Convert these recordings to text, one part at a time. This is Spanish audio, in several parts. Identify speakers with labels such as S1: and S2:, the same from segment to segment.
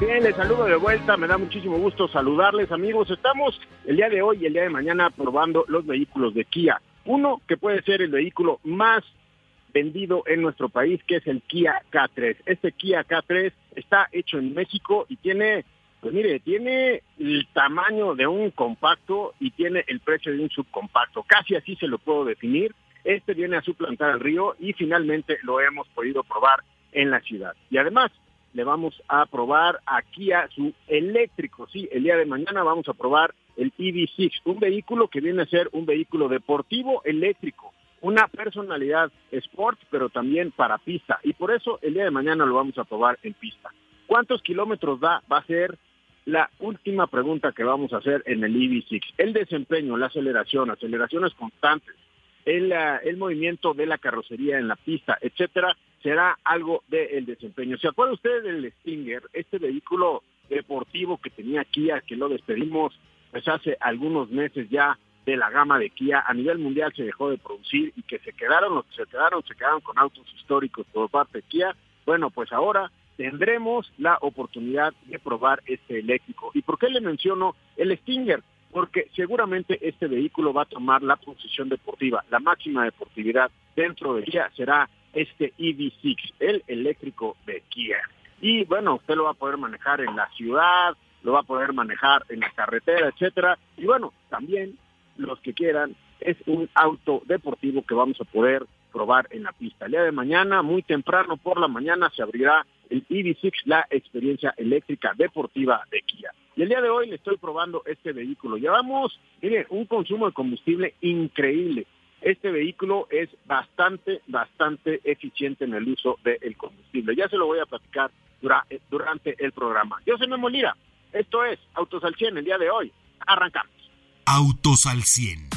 S1: Bien, les saludo de vuelta, me da muchísimo gusto saludarles amigos. Estamos el día de hoy y el día de mañana probando los vehículos de Kia. Uno que puede ser el vehículo más vendido en nuestro país, que es el Kia K3. Este Kia K3 está hecho en México y tiene, pues mire, tiene el tamaño de un compacto y tiene el precio de un subcompacto. Casi así se lo puedo definir. Este viene a suplantar al río y finalmente lo hemos podido probar en la ciudad. Y además le vamos a probar a Kia su eléctrico. Sí, el día de mañana vamos a probar el EV6, un vehículo que viene a ser un vehículo deportivo eléctrico una personalidad sport, pero también para pista. Y por eso el día de mañana lo vamos a probar en pista. ¿Cuántos kilómetros da? Va a ser la última pregunta que vamos a hacer en el EV6. El desempeño, la aceleración, aceleraciones constantes, el, ah, el movimiento de la carrocería en la pista, etcétera, será algo del desempeño. ¿Se acuerda usted del Stinger, este vehículo deportivo que tenía Kia, que lo despedimos pues hace algunos meses ya de la gama de Kia a nivel mundial se dejó de producir y que se quedaron los que se quedaron, se quedaron con autos históricos por parte de Kia. Bueno, pues ahora tendremos la oportunidad de probar este eléctrico. ¿Y por qué le menciono el Stinger? Porque seguramente este vehículo va a tomar la posición deportiva, la máxima deportividad dentro de Kia será este EV6, el eléctrico de Kia. Y bueno, usted lo va a poder manejar en la ciudad, lo va a poder manejar en la carretera, etcétera. Y bueno, también los que quieran, es un auto deportivo que vamos a poder probar en la pista. El día de mañana, muy temprano por la mañana, se abrirá el EV6, la experiencia eléctrica deportiva de Kia. Y el día de hoy le estoy probando este vehículo. Llevamos, mire, un consumo de combustible increíble. Este vehículo es bastante, bastante eficiente en el uso del combustible. Ya se lo voy a platicar durante el programa. Yo soy Memo Lira. Esto es Autos al 100 el día de hoy. Arrancamos.
S2: Autos al 100.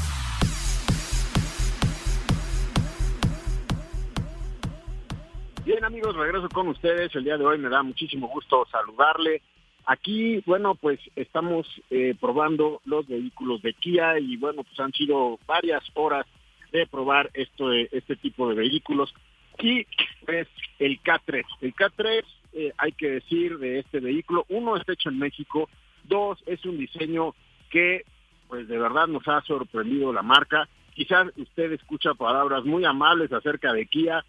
S1: Bien amigos, regreso con ustedes. El día de hoy me da muchísimo gusto saludarle. Aquí, bueno, pues estamos eh, probando los vehículos de Kia y bueno, pues han sido varias horas de probar esto, este tipo de vehículos. Y pues el K3. El K3, eh, hay que decir de este vehículo, uno está hecho en México, dos es un diseño que pues de verdad nos ha sorprendido la marca. Quizás usted escucha palabras muy amables acerca de Kia,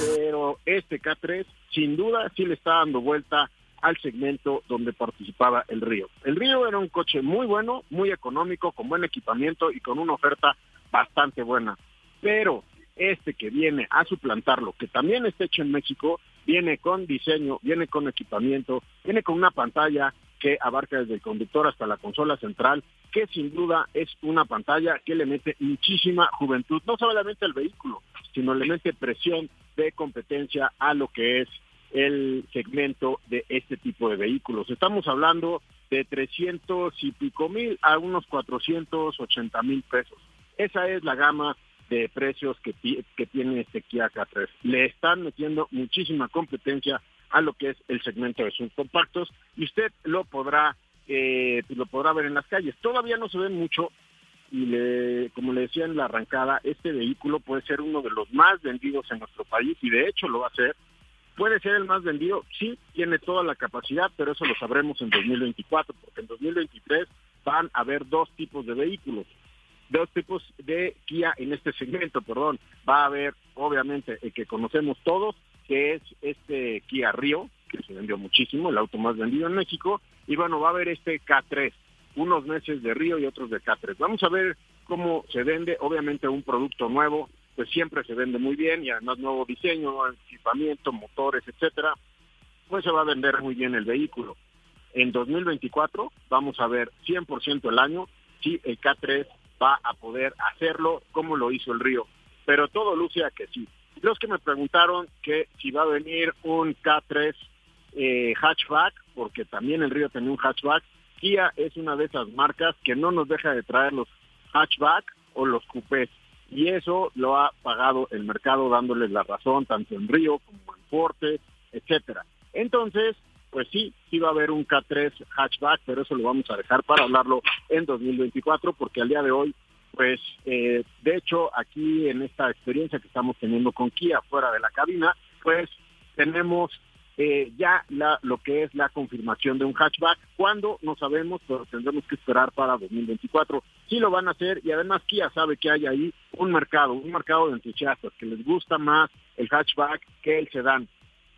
S1: pero este K3 sin duda sí le está dando vuelta al segmento donde participaba el Río. El Río era un coche muy bueno, muy económico, con buen equipamiento y con una oferta bastante buena. Pero este que viene a suplantarlo, que también está hecho en México, viene con diseño, viene con equipamiento, viene con una pantalla que abarca desde el conductor hasta la consola central, que sin duda es una pantalla que le mete muchísima juventud, no solamente al vehículo, sino le mete presión de competencia a lo que es el segmento de este tipo de vehículos. Estamos hablando de 300 y pico mil a unos 480 mil pesos. Esa es la gama de precios que, que tiene este Kia K3. Le están metiendo muchísima competencia a lo que es el segmento de subcompactos y usted lo podrá eh, pues lo podrá ver en las calles. Todavía no se ve mucho y le, como le decía en la arrancada, este vehículo puede ser uno de los más vendidos en nuestro país y de hecho lo va a ser. Puede ser el más vendido, sí, tiene toda la capacidad, pero eso lo sabremos en 2024, porque en 2023 van a haber dos tipos de vehículos, dos tipos de Kia en este segmento, perdón. Va a haber, obviamente, el que conocemos todos, que es este Kia Rio, que se vendió muchísimo, el auto más vendido en México, y bueno, va a haber este K3, unos meses de Río y otros de K3. Vamos a ver cómo se vende, obviamente un producto nuevo, pues siempre se vende muy bien y además nuevo diseño, equipamiento, motores, etcétera, pues se va a vender muy bien el vehículo. En 2024 vamos a ver 100% el año si el K3 va a poder hacerlo como lo hizo el Río. Pero todo luce a que sí. Los que me preguntaron que si va a venir un K3 eh, hatchback, porque también el Río tenía un hatchback. Kia es una de esas marcas que no nos deja de traer los hatchback o los coupés. Y eso lo ha pagado el mercado dándoles la razón tanto en Río como en Forte, etcétera. Entonces, pues sí, sí va a haber un K3 hatchback, pero eso lo vamos a dejar para hablarlo en 2024, porque al día de hoy, pues eh, de hecho aquí en esta experiencia que estamos teniendo con Kia fuera de la cabina, pues tenemos eh, ya la, lo que es la confirmación de un hatchback. Cuando no sabemos, pero tendremos que esperar para 2024. Sí lo van a hacer y además Kia sabe que hay ahí un mercado, un mercado de entusiastas que les gusta más el hatchback que el sedán.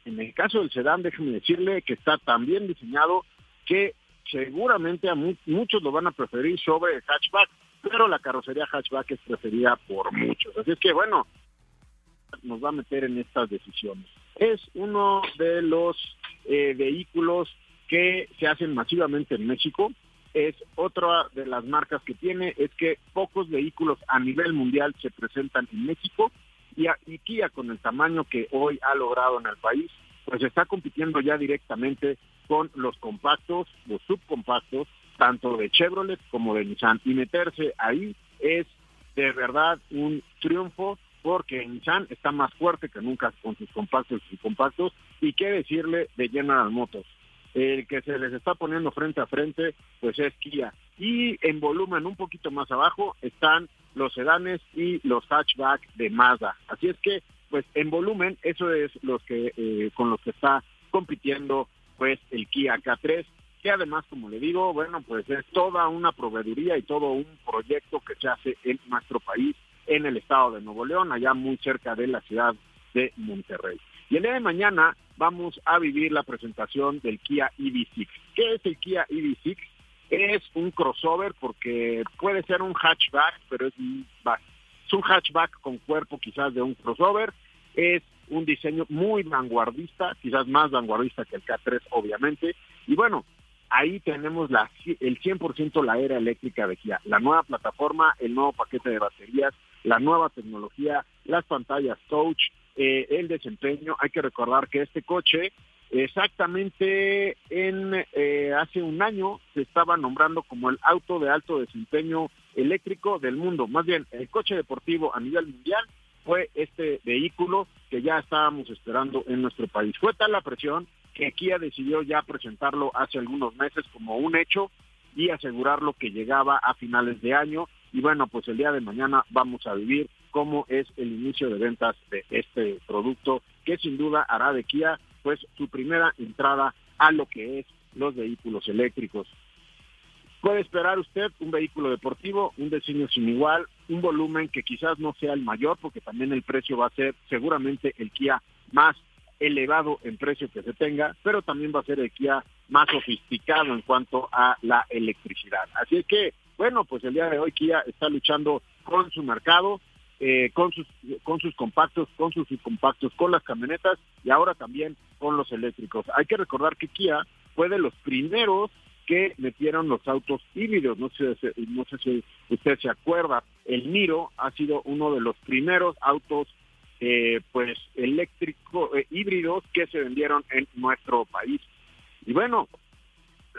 S1: En el caso del sedán, déjeme decirle que está tan bien diseñado que seguramente a muchos lo van a preferir sobre el hatchback, pero la carrocería hatchback es preferida por muchos. Así es que bueno, nos va a meter en estas decisiones es uno de los eh, vehículos que se hacen masivamente en México. Es otra de las marcas que tiene, es que pocos vehículos a nivel mundial se presentan en México y, y Kia con el tamaño que hoy ha logrado en el país, pues está compitiendo ya directamente con los compactos, los subcompactos, tanto de Chevrolet como de Nissan. Y meterse ahí es de verdad un triunfo porque Nissan está más fuerte que nunca con sus compactos y compactos, y qué decirle de General Motors. El que se les está poniendo frente a frente, pues es Kia. Y en volumen un poquito más abajo están los sedanes y los hatchback de Mazda. Así es que, pues en volumen, eso es los que eh, con los que está compitiendo pues el Kia K3 que además, como le digo, bueno, pues es toda una proveeduría y todo un proyecto que se hace en nuestro país en el estado de Nuevo León, allá muy cerca de la ciudad de Monterrey. Y el día de mañana vamos a vivir la presentación del Kia EV6. ¿Qué es el Kia EV6? Es un crossover porque puede ser un hatchback, pero es un, es un hatchback con cuerpo quizás de un crossover. Es un diseño muy vanguardista, quizás más vanguardista que el K3 obviamente. Y bueno, ahí tenemos la, el 100% la era eléctrica de Kia, la nueva plataforma, el nuevo paquete de baterías, la nueva tecnología, las pantallas touch, eh, el desempeño. Hay que recordar que este coche exactamente en eh, hace un año se estaba nombrando como el auto de alto desempeño eléctrico del mundo. Más bien, el coche deportivo a nivel mundial fue este vehículo que ya estábamos esperando en nuestro país. Fue tal la presión que Kia decidió ya presentarlo hace algunos meses como un hecho y asegurarlo que llegaba a finales de año y bueno, pues el día de mañana vamos a vivir cómo es el inicio de ventas de este producto, que sin duda hará de Kia pues su primera entrada a lo que es los vehículos eléctricos. Puede esperar usted un vehículo deportivo, un diseño sin igual, un volumen que quizás no sea el mayor, porque también el precio va a ser seguramente el Kia más elevado en precio que se tenga, pero también va a ser el Kia más sofisticado en cuanto a la electricidad. Así es que bueno, pues el día de hoy Kia está luchando con su mercado, eh, con sus con sus compactos, con sus subcompactos, con las camionetas y ahora también con los eléctricos. Hay que recordar que Kia fue de los primeros que metieron los autos híbridos. No sé, no sé si usted se acuerda, el Niro ha sido uno de los primeros autos eh, pues eléctrico eh, híbridos que se vendieron en nuestro país. Y bueno,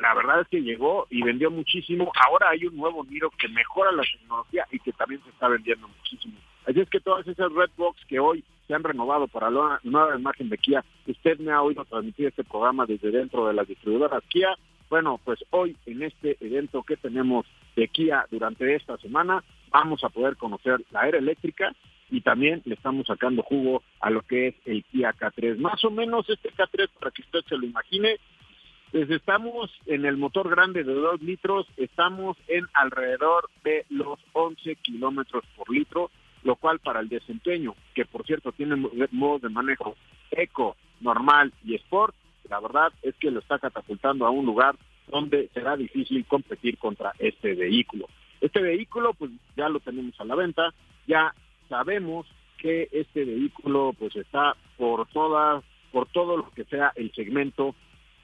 S1: la verdad es que llegó y vendió muchísimo. Ahora hay un nuevo Miro que mejora la tecnología y que también se está vendiendo muchísimo. Así es que todas esas Redbox que hoy se han renovado para la nueva imagen de Kia, usted me ha oído transmitir este programa desde dentro de las distribuidoras Kia. Bueno, pues hoy en este evento que tenemos de Kia durante esta semana, vamos a poder conocer la era eléctrica y también le estamos sacando jugo a lo que es el Kia K3. Más o menos este K3, para que usted se lo imagine, pues estamos en el motor grande de 2 litros, estamos en alrededor de los 11 kilómetros por litro, lo cual para el desempeño, que por cierto tiene modos de manejo eco, normal y sport, la verdad es que lo está catapultando a un lugar donde será difícil competir contra este vehículo. Este vehículo pues ya lo tenemos a la venta, ya sabemos que este vehículo pues está por todas por todo lo que sea el segmento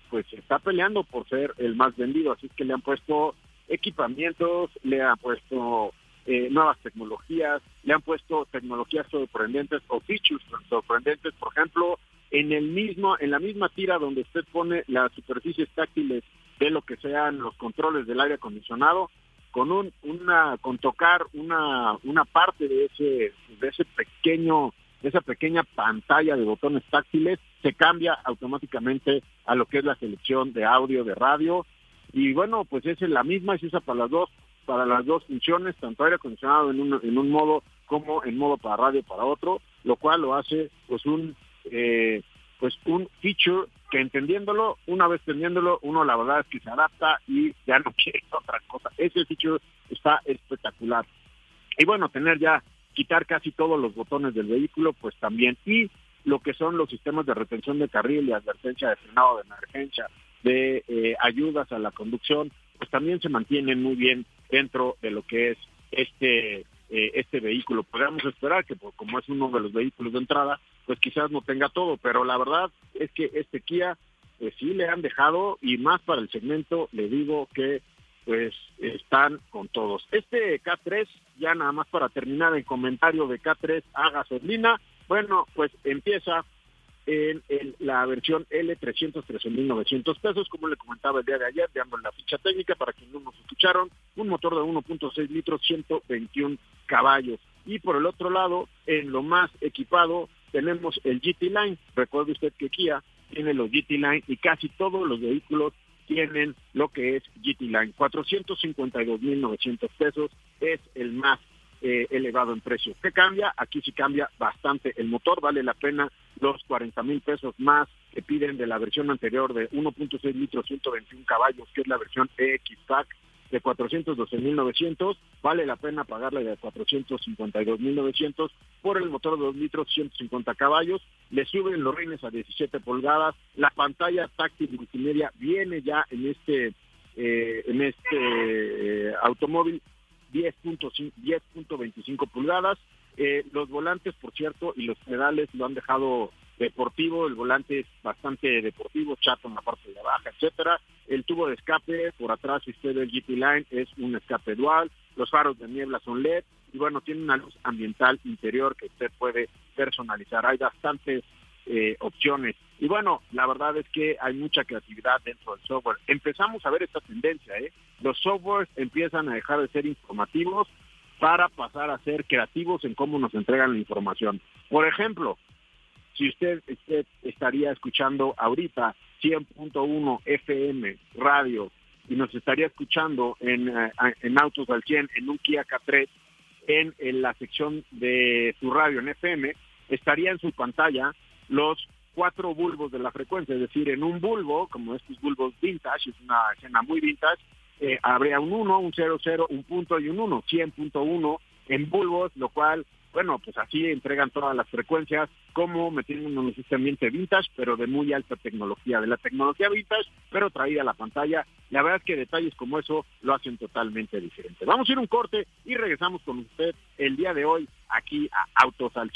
S1: pues está peleando por ser el más vendido, así que le han puesto equipamientos, le han puesto eh, nuevas tecnologías, le han puesto tecnologías sorprendentes o features sorprendentes, por ejemplo, en el mismo, en la misma tira donde usted pone las superficies táctiles de lo que sean los controles del aire acondicionado, con un, una, con tocar una, una parte de ese, de ese pequeño, de esa pequeña pantalla de botones táctiles, se cambia automáticamente a lo que es la selección de audio, de radio, y bueno, pues es la misma, se usa para las dos, para las dos funciones, tanto aire acondicionado en un, en un modo como en modo para radio para otro, lo cual lo hace pues un eh, pues un feature que entendiéndolo, una vez entendiéndolo, uno la verdad es que se adapta y ya no quiere otra cosa. Ese feature está espectacular. Y bueno, tener ya, quitar casi todos los botones del vehículo, pues también. Y lo que son los sistemas de retención de carril y advertencia de frenado de emergencia, de eh, ayudas a la conducción, pues también se mantienen muy bien dentro de lo que es este eh, este vehículo. Podríamos esperar que como es uno de los vehículos de entrada, pues quizás no tenga todo, pero la verdad es que este Kia, pues sí le han dejado y más para el segmento, le digo que pues están con todos. Este K3, ya nada más para terminar el comentario de K3 a gasolina, bueno, pues empieza en, la versión L 313.900 pesos, como le comentaba el día de ayer, dando la ficha técnica para quienes no nos escucharon, un motor de 1.6 litros, 121 caballos. Y por el otro lado, en lo más equipado, tenemos el GT Line. Recuerde usted que Kia tiene los GT Line y casi todos los vehículos tienen lo que es GT Line. 452.900 pesos es el más eh, elevado en precio. ¿Qué cambia? Aquí sí cambia bastante el motor, vale la pena los 40 mil pesos más que piden de la versión anterior de 1.6 litros, 121 caballos, que es la versión EX-Pack de 412.900, vale la pena pagarle de 452.900 por el motor de 2 litros, 150 caballos, le suben los rines a 17 pulgadas, la pantalla táctil multimedia viene ya en este eh, en este eh, automóvil 10.25 pulgadas. Eh, los volantes, por cierto, y los pedales lo han dejado deportivo, el volante es bastante deportivo, chato en la parte de abajo, etcétera. El tubo de escape por atrás, si usted ve el GT Line, es un escape dual. Los faros de niebla son LED y bueno, tiene una luz ambiental interior que usted puede personalizar. Hay bastantes eh, opciones. Y bueno, la verdad es que hay mucha creatividad dentro del software. Empezamos a ver esta tendencia, ¿eh? Los softwares empiezan a dejar de ser informativos para pasar a ser creativos en cómo nos entregan la información. Por ejemplo, si usted, estaría escuchando ahorita 100.1 FM radio y nos estaría escuchando en, eh, en Autos al 100 en un Kia K3 en, en la sección de su radio en FM, estaría en su pantalla los cuatro bulbos de la frecuencia, es decir, en un bulbo, como estos bulbos vintage, es una escena muy vintage, eh, habría un 1, un 0, 0, un punto y un 1, 100.1 en bulbos, lo cual, bueno, pues así entregan todas las frecuencias, como metiéndonos en este ambiente vintage, pero de muy alta tecnología, de la tecnología vintage, pero traída a la pantalla. La verdad es que detalles como eso lo hacen totalmente diferente. Vamos a ir un corte y regresamos con usted el día de hoy aquí a Autos al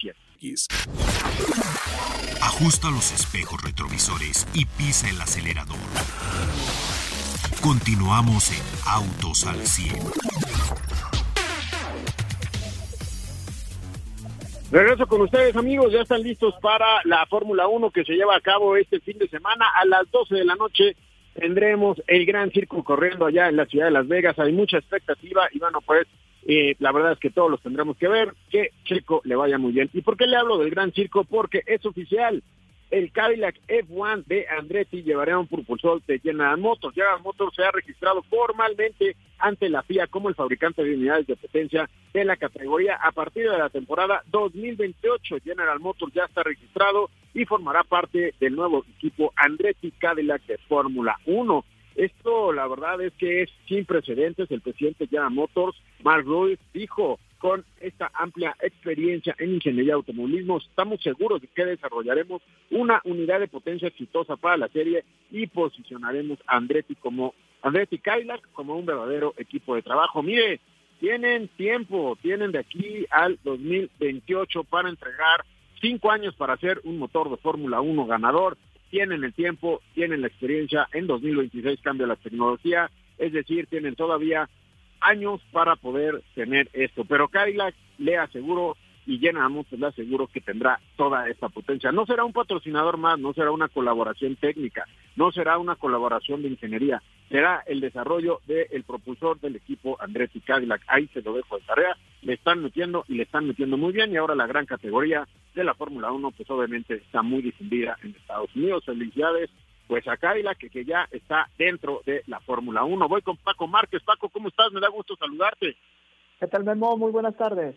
S2: Ajusta los espejos retrovisores y pisa el acelerador. Continuamos en Autos al 100.
S1: Regreso con ustedes amigos, ya están listos para la Fórmula 1 que se lleva a cabo este fin de semana a las 12 de la noche. Tendremos el Gran Circo corriendo allá en la ciudad de Las Vegas, hay mucha expectativa y bueno, pues eh, la verdad es que todos los tendremos que ver, que Checo le vaya muy bien. ¿Y por qué le hablo del Gran Circo? Porque es oficial. El Cadillac F1 de Andretti llevará un propulsor de General Motors. General Motors se ha registrado formalmente ante la FIA como el fabricante de unidades de potencia de la categoría a partir de la temporada 2028. General Motors ya está registrado y formará parte del nuevo equipo Andretti Cadillac de Fórmula 1. Esto, la verdad, es que es sin precedentes. El presidente General Motors, Mark Ruiz, dijo con esta amplia experiencia en ingeniería de automovilismo, estamos seguros de que desarrollaremos una unidad de potencia exitosa para la serie y posicionaremos a Andretti como Andretti Cadillac como un verdadero equipo de trabajo. Mire, tienen tiempo, tienen de aquí al 2028 para entregar cinco años para hacer un motor de Fórmula 1 ganador tienen el tiempo, tienen la experiencia, en 2026 cambia la tecnología, es decir, tienen todavía años para poder tener esto. Pero Cadillac le aseguro y General Motors le aseguro que tendrá toda esta potencia. No será un patrocinador más, no será una colaboración técnica, no será una colaboración de ingeniería, será el desarrollo del propulsor del equipo Andretti Cadillac. Ahí se lo dejo de tarea, le están metiendo y le están metiendo muy bien y ahora la gran categoría de la Fórmula 1 pues obviamente está muy difundida en Estados Unidos. Felicidades pues a Cadillac que, que ya está dentro de la Fórmula 1. Voy con Paco Márquez. Paco, ¿cómo estás? Me da gusto saludarte.
S3: ¿Qué tal, Memo? Muy buenas tardes.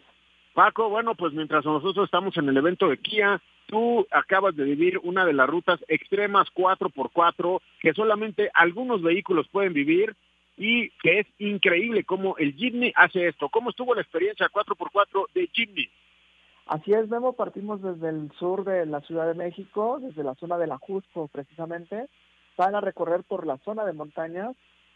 S1: Paco, bueno, pues mientras nosotros estamos en el evento de Kia, tú acabas de vivir una de las rutas extremas 4x4 que solamente algunos vehículos pueden vivir y que es increíble cómo el Jimny hace esto. ¿Cómo estuvo la experiencia 4x4 de Jimny?
S3: Así es, Memo, partimos desde el sur de la Ciudad de México, desde la zona de la Jusco precisamente, para recorrer por la zona de montañas,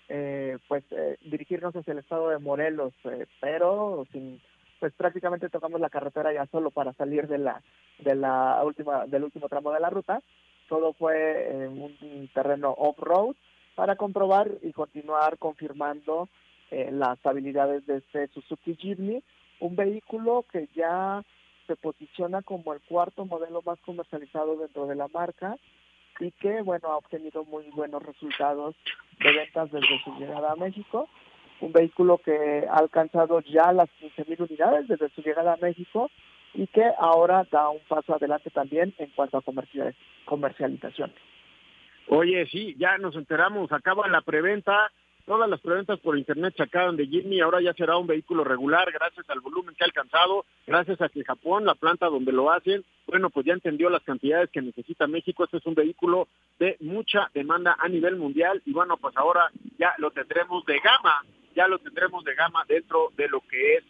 S3: eh, pues eh, dirigirnos hacia el estado de Morelos, eh, pero sin pues prácticamente tocamos la carretera ya solo para salir de la de la última del último tramo de la ruta. Todo fue en un terreno off-road para comprobar y continuar confirmando eh, las habilidades de este Suzuki Jimny, un vehículo que ya se posiciona como el cuarto modelo más comercializado dentro de la marca y que, bueno, ha obtenido muy buenos resultados de ventas desde su llegada a México. Un vehículo que ha alcanzado ya las 15.000 unidades desde su llegada a México y que ahora da un paso adelante también en cuanto a comercialización.
S1: Oye, sí, ya nos enteramos, acaba la preventa, todas las preventas por internet sacaron de Jimny, ahora ya será un vehículo regular gracias al volumen que ha alcanzado, gracias a que Japón, la planta donde lo hacen, bueno, pues ya entendió las cantidades que necesita México, este es un vehículo de mucha demanda a nivel mundial y bueno, pues ahora ya lo tendremos de gama, ya lo tendremos de gama dentro de lo que es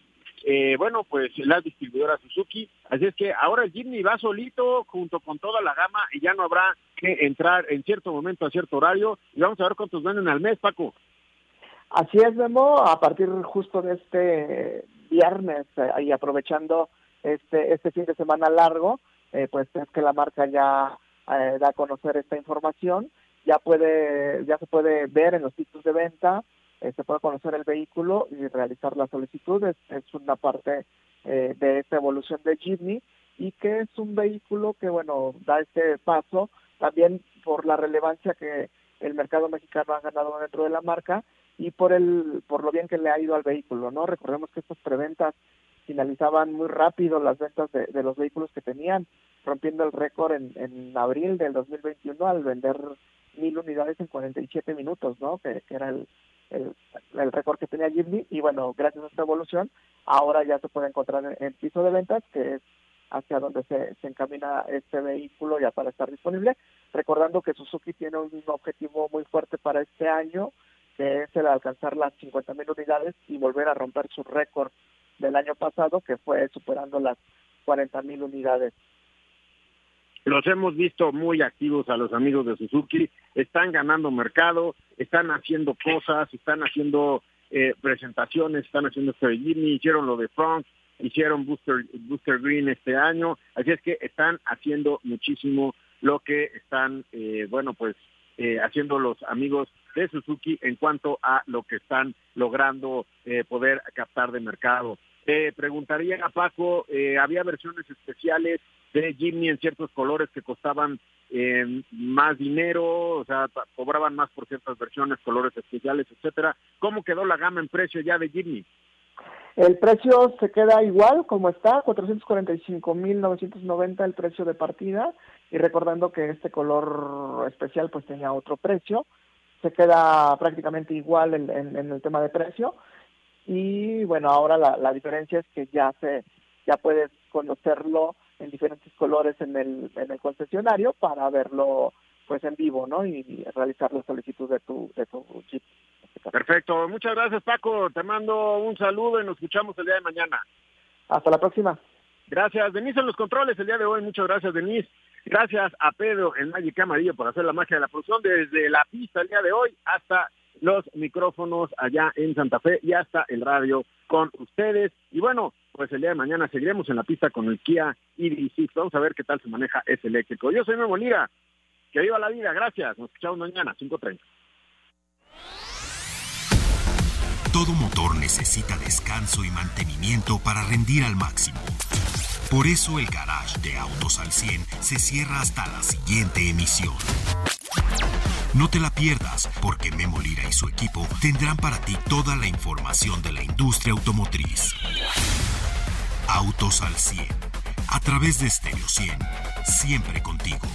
S1: eh, bueno, pues la distribuidora Suzuki. Así es que ahora el Jimny va solito junto con toda la gama y ya no habrá que entrar en cierto momento a cierto horario. Y vamos a ver cuántos venden al mes, Paco.
S3: Así es, Memo, a partir justo de este viernes eh, y aprovechando este, este fin de semana largo, eh, pues es que la marca ya da a conocer esta información, ya puede, ya se puede ver en los sitios de venta, eh, se puede conocer el vehículo y realizar la solicitud. Es, una parte eh, de esta evolución de Jimny y que es un vehículo que, bueno, da este paso también por la relevancia que el mercado mexicano ha ganado dentro de la marca y por el por lo bien que le ha ido al vehículo, ¿no? Recordemos que estas preventas finalizaban muy rápido las ventas de, de los vehículos que tenían, rompiendo el récord en, en abril del 2021 al vender mil unidades en 47 minutos, ¿no? Que, que era el, el, el récord que tenía Jimny y bueno, gracias a esta evolución, ahora ya se puede encontrar en, el piso de ventas, que es hacia donde se, se encamina este vehículo ya para estar disponible. Recordando que Suzuki tiene un objetivo muy fuerte para este año, que es el alcanzar las 50.000 unidades y volver a romper su récord del año pasado, que fue superando las 40.000 unidades
S1: los hemos visto muy activos a los amigos de Suzuki, están ganando mercado, están haciendo cosas, están haciendo eh, presentaciones, están haciendo esto de Jimmy, hicieron lo de Frank, hicieron Booster, Booster Green este año, así es que están haciendo muchísimo lo que están, eh, bueno, pues eh, haciendo los amigos de Suzuki en cuanto a lo que están logrando poder captar de mercado. Eh, preguntaría a Paco, había versiones especiales de Jimny en ciertos colores que costaban eh, más dinero, o sea, cobraban más por ciertas versiones, colores especiales, etcétera. ¿Cómo quedó la gama en precio ya de Jimny?
S3: El precio se queda igual como está, 445.990 el precio de partida y recordando que este color especial pues tenía otro precio, se queda prácticamente igual en, en, el tema de precio y bueno, ahora la, la diferencia es que ya se ya puedes conocerlo en diferentes colores en el, en el concesionario para verlo pues en vivo, ¿no? Y, realizar la solicitud de tu, de tu chip.
S1: Perfecto, muchas gracias Paco, te mando un saludo y nos escuchamos el día de mañana.
S3: Hasta la próxima.
S1: Gracias, Denise en los controles el día de hoy, muchas gracias Denise. Gracias a Pedro en Magic Amarillo por hacer la magia de la producción desde la pista el día de hoy hasta los micrófonos allá en Santa Fe y hasta el radio con ustedes. Y bueno, pues el día de mañana seguiremos en la pista con el Kia ID6. Vamos a ver qué tal se maneja ese eléctrico. Yo soy Memo Lira, Que viva la vida. Gracias. Nos escuchamos mañana, 5.30.
S2: Todo motor necesita descanso y mantenimiento para rendir al máximo. Por eso el garage de Autos al 100 se cierra hasta la siguiente emisión. No te la pierdas, porque Memo Lira y su equipo tendrán para ti toda la información de la industria automotriz. Autos al 100. A través de Stereo 100. Siempre contigo.